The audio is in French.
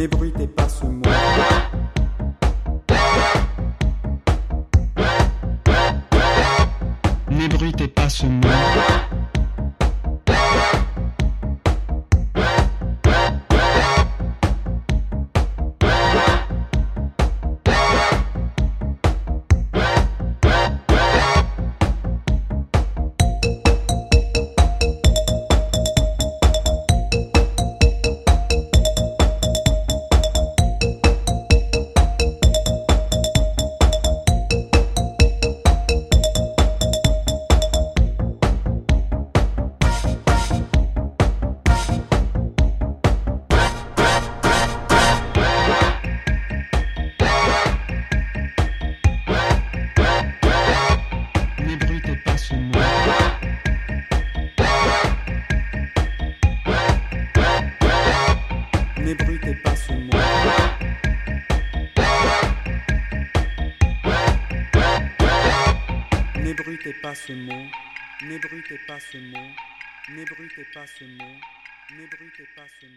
n'ébruitez pas ce mot. N'ébruitez pas ce mot. N'ébrutez pas ce mot. N'ébrutez pas ce mot. N'ébrutez pas ce mot. N'ébrutez pas ce mot. N'ébrutez pas ce mot.